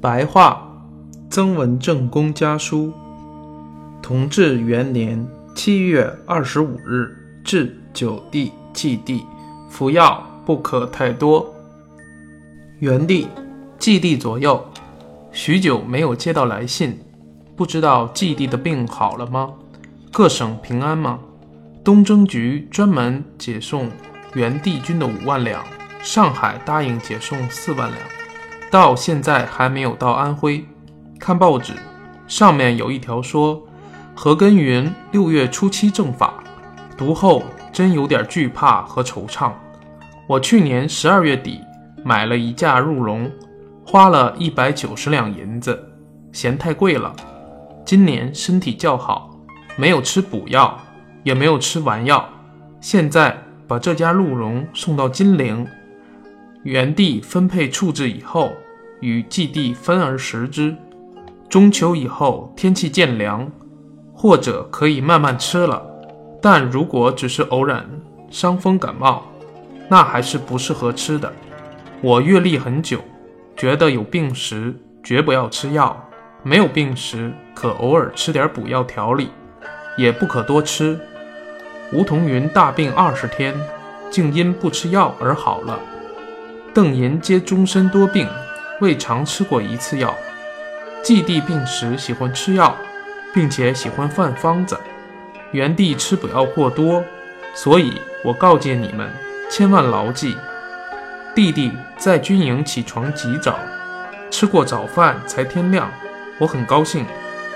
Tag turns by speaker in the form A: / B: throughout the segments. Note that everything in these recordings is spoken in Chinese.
A: 白话曾文正公家书，同治元年七月二十五日至九帝祭帝，服药不可太多。元帝、祭帝左右，许久没有接到来信，不知道祭帝的病好了吗？各省平安吗？东征局专门解送元帝军的五万两，上海答应解送四万两。到现在还没有到安徽。看报纸，上面有一条说何根云六月初七正法，读后真有点惧怕和惆怅。我去年十二月底买了一架鹿茸，花了一百九十两银子，嫌太贵了。今年身体较好，没有吃补药，也没有吃丸药。现在把这家鹿茸送到金陵。原地分配处置以后，与祭地分而食之。中秋以后天气渐凉，或者可以慢慢吃了。但如果只是偶然伤风感冒，那还是不适合吃的。我阅历很久，觉得有病时绝不要吃药，没有病时可偶尔吃点补药调理，也不可多吃。吴桐云大病二十天，竟因不吃药而好了。邓寅皆终身多病，未尝吃过一次药。季帝病时喜欢吃药，并且喜欢犯方子。元帝吃补药过多，所以我告诫你们，千万牢记。弟弟在军营起床极早，吃过早饭才天亮。我很高兴，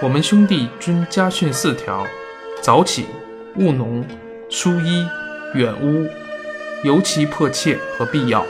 A: 我们兄弟均家训四条：早起、务农、疏衣、远屋，尤其迫切和必要。